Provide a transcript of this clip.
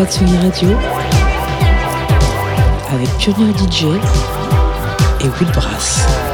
La Tsugi Radio avec Pionnier DJ et Will Brass.